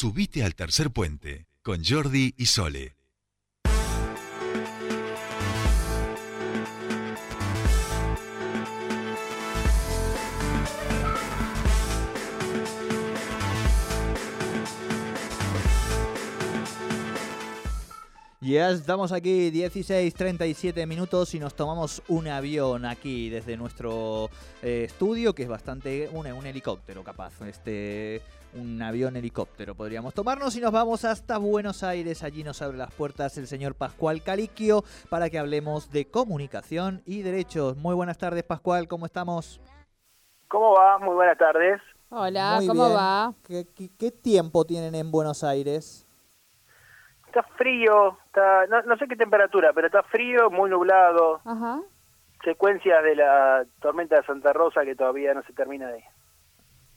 Subite al tercer puente con Jordi y Sole. Ya estamos aquí 16.37 minutos y nos tomamos un avión aquí desde nuestro eh, estudio, que es bastante un, un helicóptero capaz, este un avión helicóptero podríamos tomarnos y nos vamos hasta Buenos Aires. Allí nos abre las puertas el señor Pascual Caliquio para que hablemos de comunicación y derechos. Muy buenas tardes, Pascual, ¿cómo estamos? ¿Cómo va? Muy buenas tardes. Hola, Muy ¿cómo bien. va? ¿Qué, qué, qué tiempo tienen en Buenos Aires? Está frío, está, no, no sé qué temperatura, pero está frío, muy nublado. Ajá. Secuencias de la tormenta de Santa Rosa que todavía no se termina de...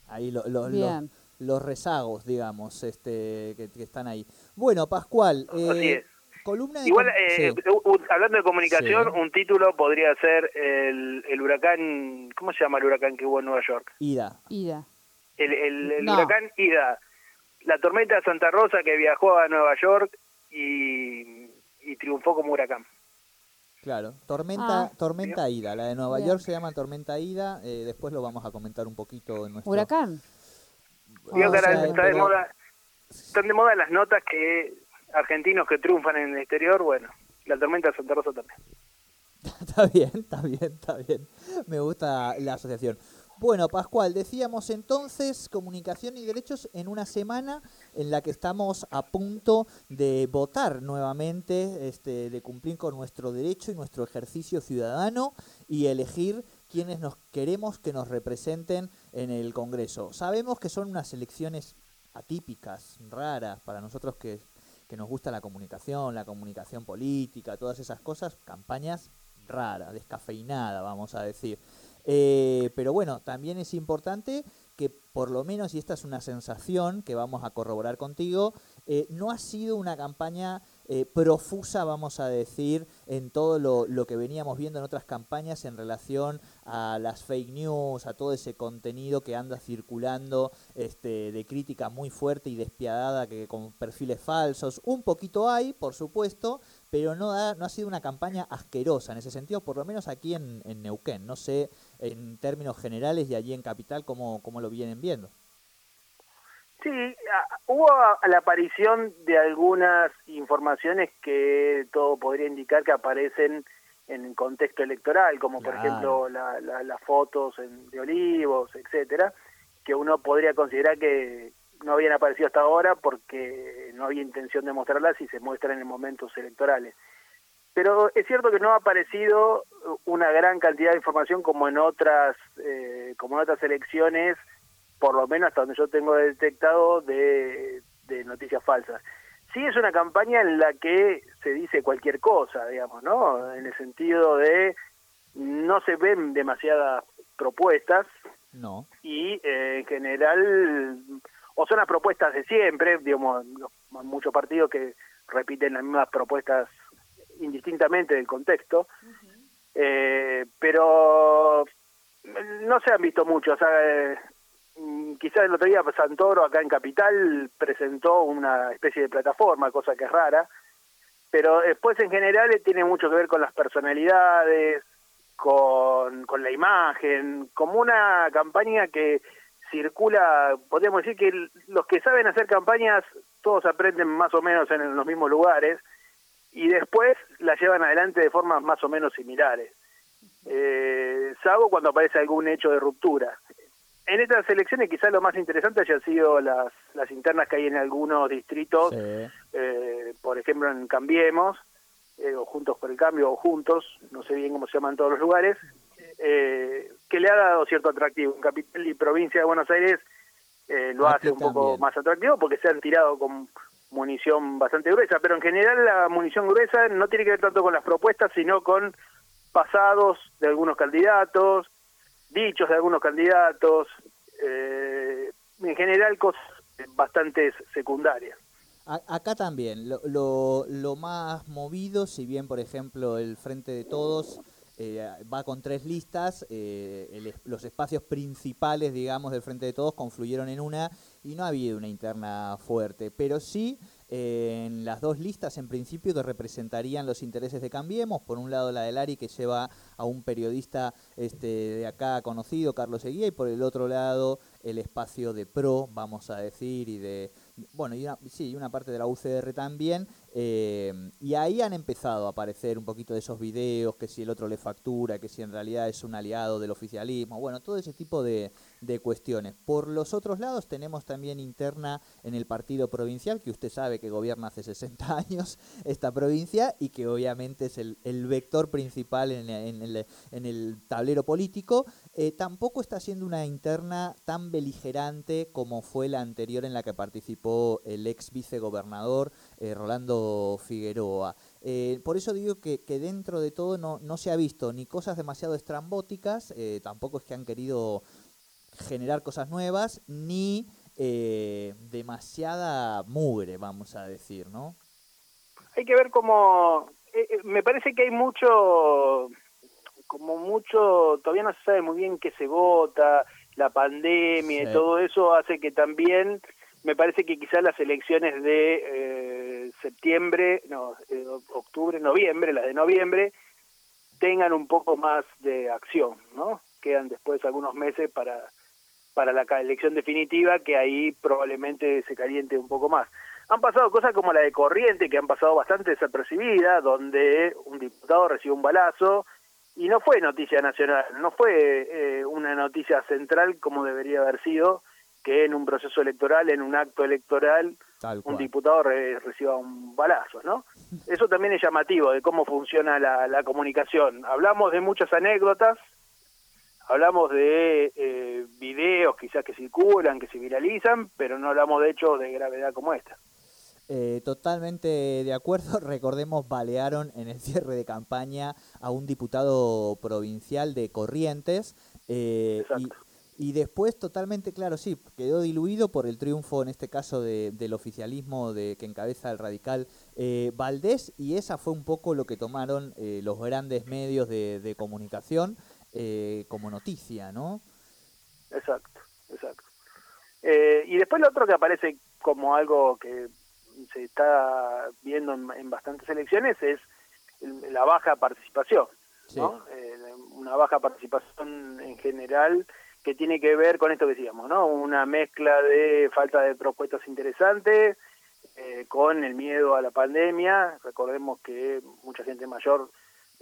Ahí lo- lo- lo- Bien. Los rezagos, digamos, este, que, que están ahí. Bueno, Pascual, eh, Así es. columna de... Igual, eh, sí. u- hablando de comunicación, Sí. un título podría ser el, el huracán... ¿Cómo se llama el huracán que hubo en Nueva York? Ida. Ida. El, el- el No. huracán Ida. La tormenta de Santa Rosa que viajó a Nueva York y, y triunfó como huracán. Claro, Tormenta, Ah. Tormenta Ida. La de Nueva Bien. York se llama Tormenta Ida. eh, después lo vamos a comentar un poquito en nuestro... ¿Huracán? Que ahora está de moda, están de moda las notas que argentinos que triunfan en el exterior, bueno, la tormenta de Santa Rosa también. Está bien, está bien, está bien. Me gusta la asociación. Bueno, Pascual, decíamos entonces comunicación y derechos en una semana en la que estamos a punto de votar nuevamente, este, de cumplir con nuestro derecho y nuestro ejercicio ciudadano y elegir quienes nos queremos que nos representen en el Congreso. Sabemos que son unas elecciones atípicas, raras, para nosotros que, que nos gusta la comunicación, la comunicación política, todas esas cosas, campañas rara, descafeinada, vamos a decir. Eh, pero bueno, también es importante que por lo menos, y esta es una sensación que vamos a corroborar contigo, eh, no ha sido una campaña eh, profusa, vamos a decir, en todo lo, lo que veníamos viendo en otras campañas en relación a las fake news, a todo ese contenido que anda circulando este, de crítica muy fuerte y despiadada que con perfiles falsos. Un poquito hay, por supuesto, pero no ha, no ha sido una campaña asquerosa en ese sentido, por lo menos aquí en, en Neuquén. No sé en términos generales y allí en Capital cómo, cómo lo vienen viendo. Sí, hubo la aparición de algunas informaciones que todo podría indicar que aparecen en el contexto electoral, como por Claro. ejemplo la- la- las fotos en- de olivos, etcétera, que uno podría considerar que no habían aparecido hasta ahora porque no había intención de mostrarlas y se muestran en momentos electorales. Pero es cierto que no ha aparecido una gran cantidad de información como en otras, eh, como en otras elecciones, por lo menos hasta donde yo tengo detectado de, de noticias falsas. Sí es una campaña en la que se dice cualquier cosa, digamos, ¿no? En el sentido de no se ven demasiadas propuestas No. y eh, en general o son las propuestas de siempre, digamos, los- muchos partidos que repiten las mismas propuestas indistintamente del contexto, eh, pero no se han visto mucho, o sea, eh, quizás el otro día Santoro acá en Capital presentó una especie de plataforma, cosa que es rara, pero después en general tiene mucho que ver con las personalidades, con, con la imagen, como una campaña que circula, podríamos decir que los que saben hacer campañas, todos aprenden más o menos en los mismos lugares y después la llevan adelante de formas más o menos similares, eh, salvo cuando aparece algún hecho de ruptura. En estas elecciones quizás lo más interesante hayan sido las, las internas que hay en algunos distritos, Sí. eh, por ejemplo en Cambiemos, eh, o Juntos por el Cambio, o Juntos, no sé bien cómo se llaman todos los lugares, eh, que le ha dado cierto atractivo. En Capital y Provincia de Buenos Aires eh, lo Aquí hace un poco más atractivo porque se han tirado con munición bastante gruesa, pero en general la munición gruesa no tiene que ver tanto con las propuestas, sino con pasados de algunos candidatos, dichos de algunos candidatos, eh, en general cosas bastante secundarias. Acá también, lo, más movido, si bien por ejemplo el Frente de Todos eh, va con tres listas, eh, los espacios principales, digamos, del Frente de Todos confluyeron en una y no ha habido una interna fuerte, pero sí en las dos listas en principio que representarían los intereses de Cambiemos, por un lado la de Lari que lleva a un periodista este, de acá conocido, Carlos Eguía, y por el otro lado el espacio de PRO, vamos a decir, y de, bueno, y una, sí, una parte de la UCR también, eh, y ahí han empezado a aparecer un poquito de esos videos, que si el otro le factura, que si en realidad es un aliado del oficialismo, bueno, todo ese tipo de, de cuestiones. Por los otros lados tenemos también interna en el partido provincial, que usted sabe que gobierna hace 60 años esta provincia y que obviamente es el, vector principal en, el, en, el, tablero político, eh, tampoco está siendo una interna tan beligerante como fue la anterior en la que participó el ex vicegobernador eh, Rolando Figueroa. Eh, por eso digo que, que, dentro de todo no, no se ha visto ni cosas demasiado estrambóticas, tampoco es que han querido generar cosas nuevas, ni eh, demasiada mugre, vamos a decir, ¿no? Hay que ver cómo... Eh, eh, me parece que hay mucho, como mucho, todavía no se sabe muy bien qué se vota, la pandemia y todo eso hace que también, me parece que quizás las elecciones de septiembre, no, octubre, noviembre, las de noviembre, tengan un poco más de acción, ¿no? Quedan después algunos meses para para la elección definitiva, que ahí probablemente se caliente un poco más. Han pasado cosas como la de Corriente, que han pasado bastante desapercibidas, donde un diputado recibió un balazo y no fue noticia nacional, no fue eh, una noticia central como debería haber sido, que en un proceso electoral, en un acto electoral, un diputado reciba un balazo, ¿no? Eso también es llamativo de cómo funciona la, la comunicación. Hablamos de muchas anécdotas, hablamos de eh, videos quizás que circulan, que se viralizan, pero no hablamos de hechos de gravedad como esta. Eh, totalmente de acuerdo. Recordemos, balearon en el cierre de campaña a un diputado provincial de Corrientes. Eh, y, después, totalmente claro, sí, quedó diluido por el triunfo, en este caso, del oficialismo de que encabeza el radical Valdés. Y esa fue un poco lo que tomaron los grandes medios de comunicación. Eh, como noticia, ¿no? Exacto, exacto. Eh, y después lo otro que aparece como algo que se está viendo en, bastantes elecciones es la baja participación, ¿no? Eh, una baja participación en general que tiene que ver con esto que decíamos, ¿no? Una mezcla de falta de propuestas interesantes con el miedo a la pandemia. Recordemos que mucha gente mayor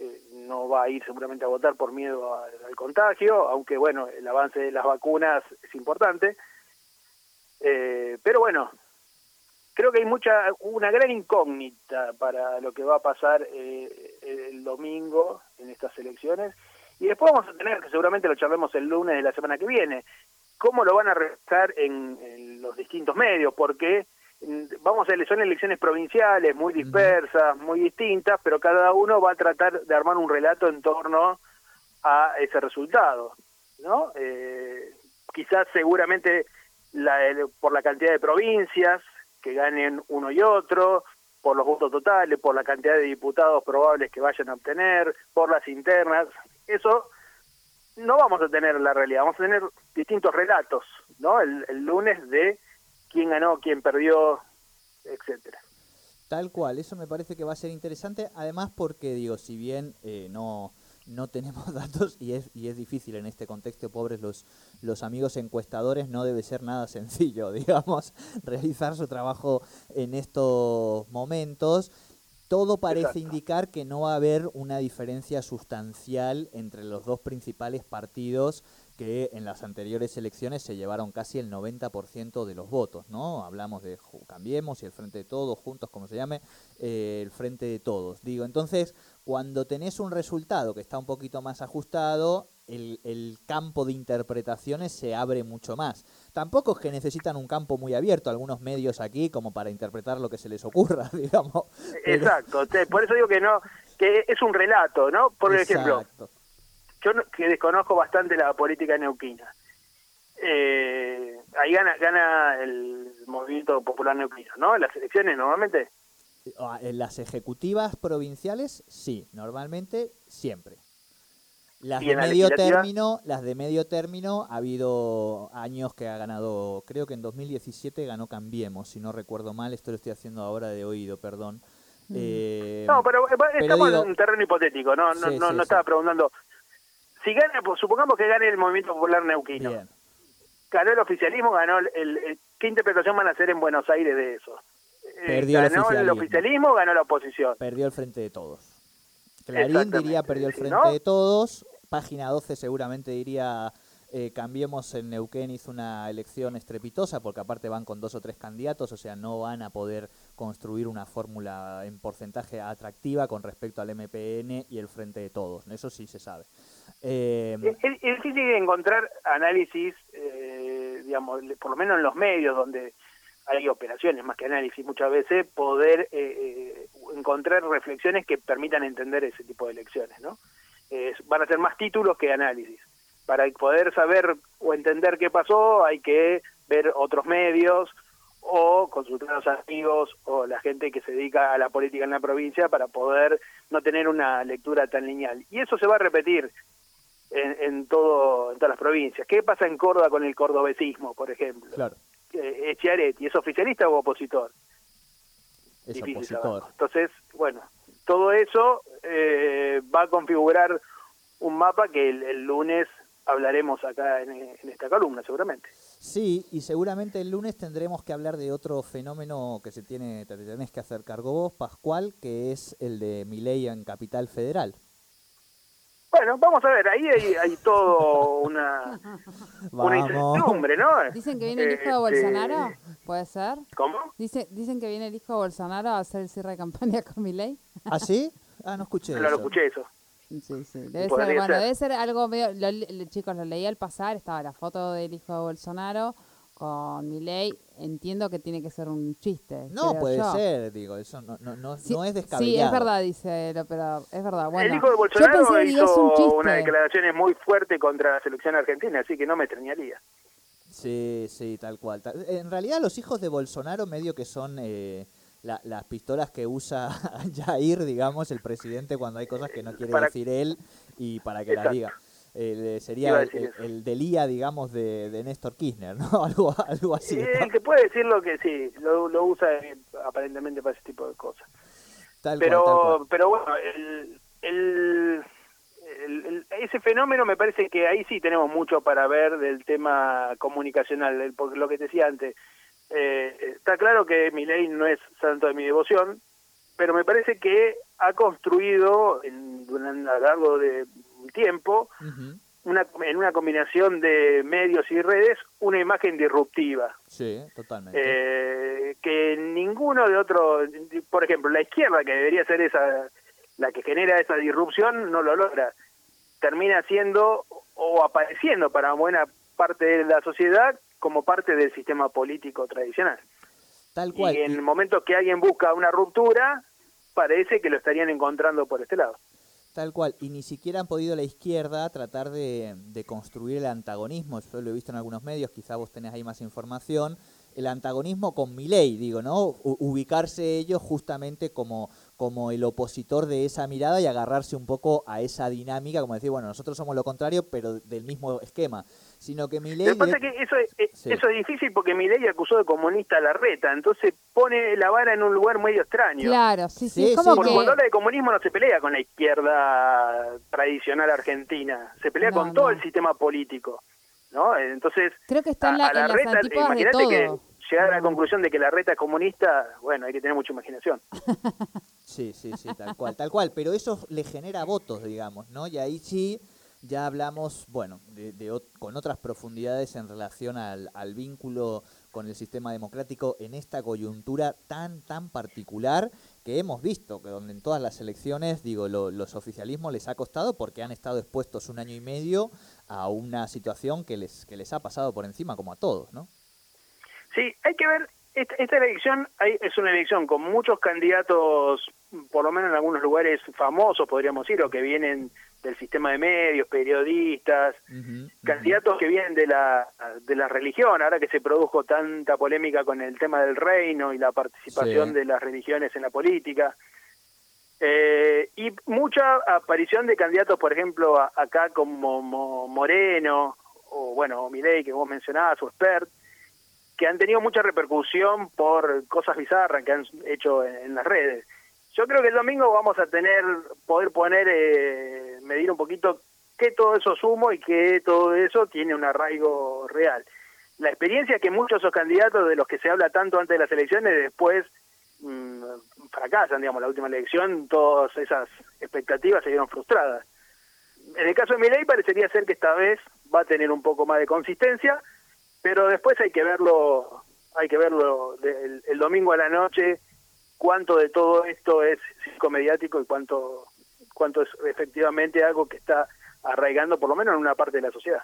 eh, no va a ir seguramente a votar por miedo al, contagio, aunque bueno, el avance de las vacunas es importante. Eh, pero bueno, creo que hay mucha, una gran incógnita para lo que va a pasar eh, el domingo en estas elecciones. Y después vamos a tener, que seguramente lo charlemos el lunes de la semana que viene, cómo lo van a realizar en, en los distintos medios, porque vamos a son elecciones provinciales muy dispersas, muy distintas, pero cada uno va a tratar de armar un relato en torno a ese resultado, ¿no? Eh, quizás seguramente la, por la cantidad de provincias que ganen uno y otro, por los votos totales, por la cantidad de diputados probables que vayan a obtener, por las internas, eso no vamos a tener la realidad, vamos a tener distintos relatos, ¿no? el lunes de quién ganó, quién perdió, etcétera. Tal cual, eso me parece que va a ser interesante, además porque digo, si bien eh, no no tenemos datos y es, y es difícil en este contexto, pobres los, los amigos encuestadores, no debe ser nada sencillo, digamos, realizar su trabajo en estos momentos. Todo parece indicar que no va a haber una diferencia sustancial entre los dos principales partidos que en las anteriores elecciones se llevaron casi el 90% de los votos, ¿no? Hablamos de Cambiemos y el Frente de Todos, juntos como se llame, eh, el Frente de Todos. Digo, entonces, cuando tenés un resultado que está un poquito más ajustado, el, el, campo de interpretaciones se abre mucho más. Tampoco es que necesitan un campo muy abierto, algunos medios aquí, como para interpretar lo que se les ocurra, digamos. Exacto, por eso digo que no, que es un relato, ¿no? Por ejemplo, yo que desconozco bastante la política neuquina. Eh, ahí gana, gana el movimiento popular neuquino, ¿no? Las elecciones normalmente. En las ejecutivas provinciales, sí, normalmente siempre. Las Y de la medio término, las de medio término, ha habido años que ha ganado, creo que en 2017 ganó Cambiemos, si no recuerdo mal, esto lo estoy haciendo ahora de oído, perdón. Eh, No, pero, eh, estamos digo- en un terreno hipotético, no, no, Sí, no, sí, no sí. estaba preguntando. Si gana, pues, supongamos que gane el Movimiento Popular Neuquino. bien. Ganó el oficialismo, ganó el, el- el- ¿Qué interpretación van a hacer en Buenos Aires de eso? Eh, Perdió el ganó el oficialismo. oficialismo, ganó la oposición. Perdió el frente de todos. Clarín diría perdió el frente no- de todos. Página 12 seguramente diría eh, Cambiemos en Neuquén hizo una elección estrepitosa porque aparte van con dos o tres candidatos, o sea, no van a poder construir una fórmula en porcentaje atractiva con respecto al MPN y el frente de todos. Eso sí se sabe. Eh, Es, difícil encontrar análisis, eh, digamos, por lo menos en los medios donde hay operaciones más que análisis muchas veces, poder eh, eh, encontrar reflexiones que permitan entender ese tipo de elecciones, ¿no? Eh, van a ser más títulos que análisis. Para poder saber o entender qué pasó hay que ver otros medios o consultar a los amigos o la gente que se dedica a la política en la provincia para poder no tener una lectura tan lineal. Y eso se va a repetir en, en todo en todas las provincias. ¿Qué pasa en Córdoba con el cordobesismo, por ejemplo? claro, Eh, Schiaretti, ¿es oficialista o opositor? Es Difícil opositor. Entonces, bueno, todo eso eh, va a configurar un mapa que el, el lunes hablaremos acá en, en esta columna, seguramente. Sí, y seguramente el lunes tendremos que hablar de otro fenómeno que se tiene, te tenés que hacer cargo vos, Pascual, que es el de Milei en Capital Federal. Bueno, vamos a ver, ahí hay, hay todo una, una incertidumbre, ¿no? Dicen que viene el hijo de Este, Bolsonaro, ¿puede ser? ¿Cómo? Dice, dicen que viene el hijo de Bolsonaro a hacer el cierre de campaña con Milei. ¿Ah, sí? Ah, no escuché No lo eso. escuché eso. Sí, sí. Debe ser, bueno, ser. debe ser algo medio, lo- lo- chicos, lo leí al pasar, estaba la foto del hijo de Bolsonaro con Milei, entiendo que tiene que ser un chiste. No, puede yo. ser, digo, eso no, no, no, Sí, no es Sí, descabellado. es verdad, dice, pero es verdad. Bueno, el hijo de yo Bolsonaro pensé es un hizo chiste. unas declaraciones muy fuertes contra la selección argentina, así que no me extrañaría. Sí, sí, tal cual. En realidad los hijos de Bolsonaro medio que son eh, la- las pistolas que usa Jair, digamos, el presidente cuando hay cosas que no quiere Para- decir él y para que las Exacto. diga. Eh, Iba a sería el, el, el Delía, digamos, de, de Néstor Kirchner, ¿no? Algo, algo así. Eh, ¿no? El que puede decir lo que sí, lo, lo usa eh, aparentemente para ese tipo de cosas. Tal cual, tal pero cual. pero bueno el, el- el- el- ese fenómeno me parece que ahí sí tenemos mucho para ver del tema comunicacional el- porque lo que te decía antes eh, está claro que mi ley no es santo de mi devoción pero me parece que ha construido en, a lo largo de un tiempo una, en una combinación de medios y redes una imagen disruptiva Sí, totalmente. eh, que ninguno de otros, por ejemplo, la izquierda, que debería ser esa la que genera esa disrupción, no lo logra. Termina siendo o apareciendo para buena parte de la sociedad como parte del sistema político tradicional. tal cual. Y en el momento que alguien busca una ruptura, parece que lo estarían encontrando por este lado. Tal cual, y ni siquiera han podido la izquierda tratar de, de construir el antagonismo, yo lo he visto en algunos medios, quizá vos tenés ahí más información, el antagonismo con Milei, digo, ¿no? Ubicarse ellos justamente como, como el opositor de esa mirada y agarrarse un poco a esa dinámica, como decir, bueno, nosotros somos lo contrario, pero del mismo esquema, sino que Milei... Lo que pasa es que eso es, Sí. eso es difícil porque Milei acusó de comunista a la reta, entonces pone la vara en un lugar medio extraño. Claro, sí, sí, Sí, como que... cuando habla de comunismo no se pelea con la izquierda tradicional argentina, se pelea No, con todo no. el sistema político, ¿no? Entonces, Creo que está en, a- la, a la en reta, de imagínate que llegar a la No. conclusión de que la reta es comunista, bueno, hay que tener mucha imaginación. Sí, sí, sí, tal cual, tal cual. Pero eso le genera votos, digamos, ¿no? Y ahí sí ya hablamos, bueno, de, de con otras profundidades en relación al, al vínculo con el sistema democrático en esta coyuntura tan, tan particular que hemos visto, que donde en todas las elecciones, digo, lo- los oficialismos les ha costado porque han estado expuestos un año y medio a una situación que les, que les ha pasado por encima, como a todos, ¿no? Sí, hay que ver, esta, esta elección hay- es una elección con muchos candidatos, por lo menos en algunos lugares famosos, podríamos decir, o que vienen del sistema de medios, periodistas, candidatos que vienen de la de la religión, ahora que se produjo tanta polémica con el tema del reino y la participación Sí. de las religiones en la política. Eh, y mucha aparición de candidatos, por ejemplo, acá como Moreno, o bueno, Milei, que vos mencionabas, o Spert, que han tenido mucha repercusión por cosas bizarras que han hecho en, las redes. Yo creo que el domingo vamos a tener, poder poner, eh, medir un poquito qué todo eso sumo y qué todo eso tiene un arraigo real. La experiencia que muchos de esos candidatos de los que se habla tanto antes de las elecciones después mmm, fracasan, digamos, la última elección, todas esas expectativas se vieron frustradas. En el caso de Milei parecería ser que esta vez va a tener un poco más de consistencia, pero después hay que verlo, hay que verlo el, domingo a la noche, cuánto de todo esto es psicomediático y cuánto, cuánto es efectivamente algo que está arraigando por lo menos en una parte de la sociedad.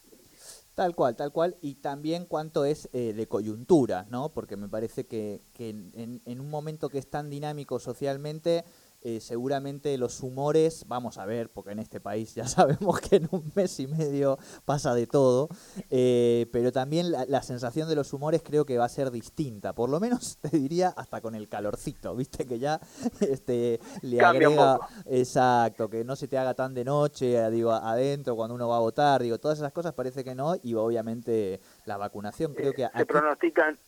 Tal cual, tal cual, y también cuánto es eh, de coyuntura, ¿no? Porque me parece que, en, un momento que es tan dinámico socialmente, eh, seguramente los humores, vamos a ver, porque en este país ya sabemos que en un mes y medio pasa de todo, eh, pero también la, sensación de los humores creo que va a ser distinta, por lo menos te diría hasta con el calorcito, viste que ya este, le agrega, exacto, que no se te haga tan de noche, digo, adentro cuando uno va a votar, digo, todas esas cosas parece que no, y obviamente la vacunación. Creo que... se pronostican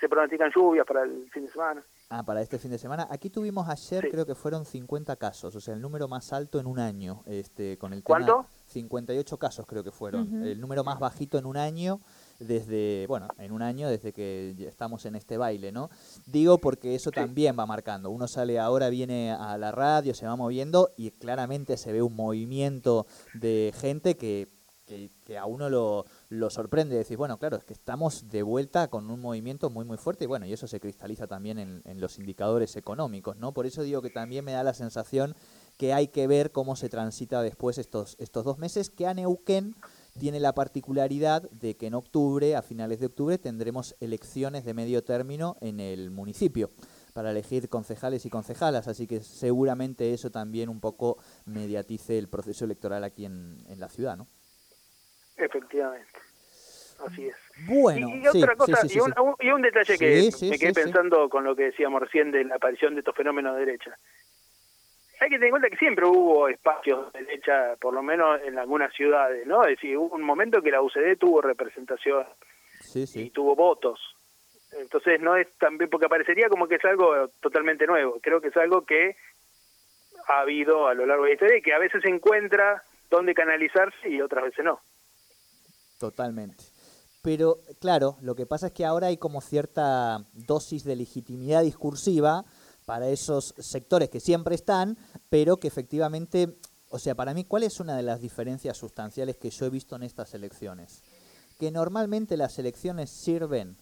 se pronostican lluvias para el fin de semana. Ah, para este fin de semana. Aquí tuvimos ayer, creo que fueron 50 casos, o sea, el número más alto en un año. Este, con el ¿Cuánto? 58 casos creo que fueron. El número más bajito en un año desde, bueno, en un año desde que estamos en este baile, ¿no? Digo porque eso también va marcando. Uno sale ahora, viene a la radio, se va moviendo y claramente se ve un movimiento de gente que que, a uno lo, sorprende. Decir, bueno, claro, es que estamos de vuelta con un movimiento muy, muy fuerte y bueno, y eso se cristaliza también en, en los indicadores económicos, ¿no? Por eso digo que también me da la sensación que hay que ver cómo se transita después estos, estos dos meses, que a Neuquén tiene la particularidad de que en octubre, a finales de octubre, tendremos elecciones de medio término en el municipio para elegir concejales y concejalas, así que seguramente eso también un poco mediatice el proceso electoral aquí en, en la ciudad, ¿no? Efectivamente. Así es. Bueno, y, otra cosa, y, un, detalle que me quedé pensando con lo que decíamos recién de la aparición de estos fenómenos de derecha. Hay que tener en cuenta que siempre hubo espacios de derecha, por lo menos en algunas ciudades, ¿no? Es decir, hubo un momento que la UCD tuvo representación y tuvo votos. Entonces no es también, porque parecería como que es algo totalmente nuevo. Creo que es algo que ha habido a lo largo de la historia y que a veces se encuentra dónde canalizarse y otras veces no. Totalmente. Pero claro, lo que pasa es que ahora hay como cierta dosis de legitimidad discursiva para esos sectores que siempre están, pero que efectivamente, o sea, para mí, ¿cuál es una de las diferencias sustanciales que yo he visto en estas elecciones? Que normalmente las elecciones sirven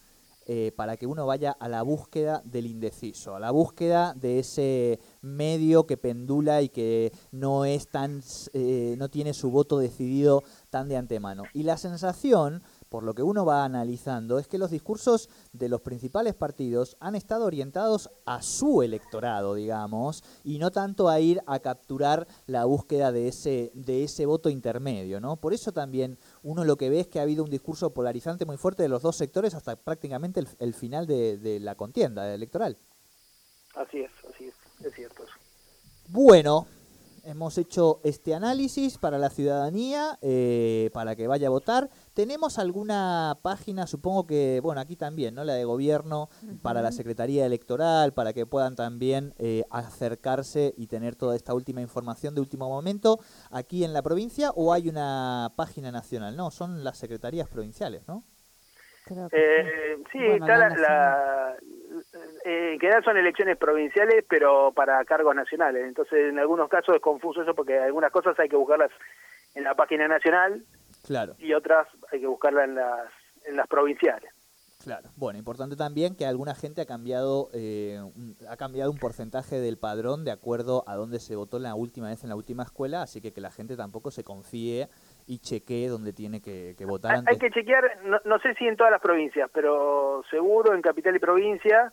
eh, para que uno vaya a la búsqueda del indeciso, a la búsqueda de ese medio que pendula y que no es tan, eh, no tiene su voto decidido tan de antemano. Y la sensación, por lo que uno va analizando, es que los discursos de los principales partidos han estado orientados a su electorado, digamos, y no tanto a ir a capturar la búsqueda de ese, de ese voto intermedio, ¿no? Por eso también uno lo que ve es que ha habido un discurso polarizante muy fuerte de los dos sectores hasta prácticamente el, final de, de la contienda electoral. Así es, así es, es cierto eso. Bueno, hemos hecho este análisis para la ciudadanía, eh, para que vaya a votar. ¿Tenemos alguna página, supongo que, bueno, aquí también, ¿no? La de gobierno, para la Secretaría Electoral, para que puedan también eh, acercarse y tener toda esta última información de último momento aquí en la provincia o hay una página nacional? No, son las secretarías provinciales, ¿no? Eh, sí, está la, eh, que son elecciones provinciales, pero para cargos nacionales. Entonces, en algunos casos es confuso eso porque algunas cosas hay que buscarlas en la página nacional claro. y otras hay que buscarlas en las, en las provinciales. Claro. Bueno, importante también que alguna gente ha cambiado eh, ha cambiado un porcentaje del padrón de acuerdo a dónde se votó la última vez en la última escuela, así que que la gente tampoco se confíe y chequee dónde tiene que, votar. Hay, hay que chequear, no, no, sé si en todas las provincias, pero seguro en capital y provincia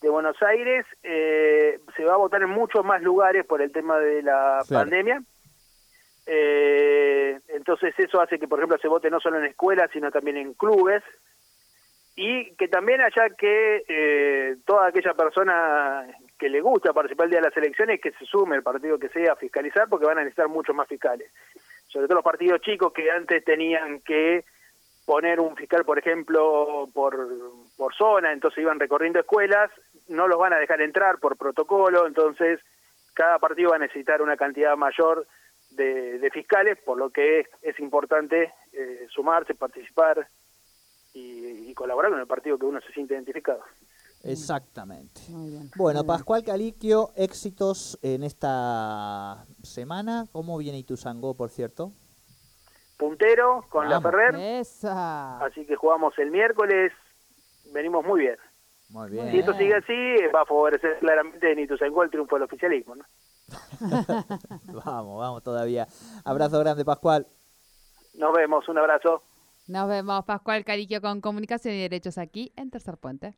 de Buenos Aires eh, se va a votar en muchos más lugares por el tema de la pandemia. Eh, entonces eso hace que, por ejemplo, se vote no solo en escuelas, sino también en clubes. Y que también haya que eh, toda aquella persona que le gusta participar el día de las elecciones que se sume el partido que sea a fiscalizar porque van a necesitar muchos más fiscales. Sobre todo los partidos chicos que antes tenían que poner un fiscal, por ejemplo, por, por zona, entonces iban recorriendo escuelas, no los van a dejar entrar por protocolo, entonces cada partido va a necesitar una cantidad mayor de, de fiscales, por lo que es, importante eh, sumarse, participar y, y colaborar con el partido que uno se siente identificado. Exactamente. Muy bien. Bueno, muy bien. Pascual Caliquio, éxitos en esta semana. ¿Cómo viene Ituzangó, por cierto? Puntero con la. Ferrer, Esa. así que jugamos el miércoles, venimos muy bien. Muy Si bien. esto sigue así, va a favorecer claramente en Ituzaingó el triunfo del oficialismo. ¿no? Vamos, vamos todavía. Abrazo grande, Pascual. Nos vemos, un abrazo. Nos vemos, Pascual Cariquio, con Comunicación y Derechos aquí en Tercer Puente.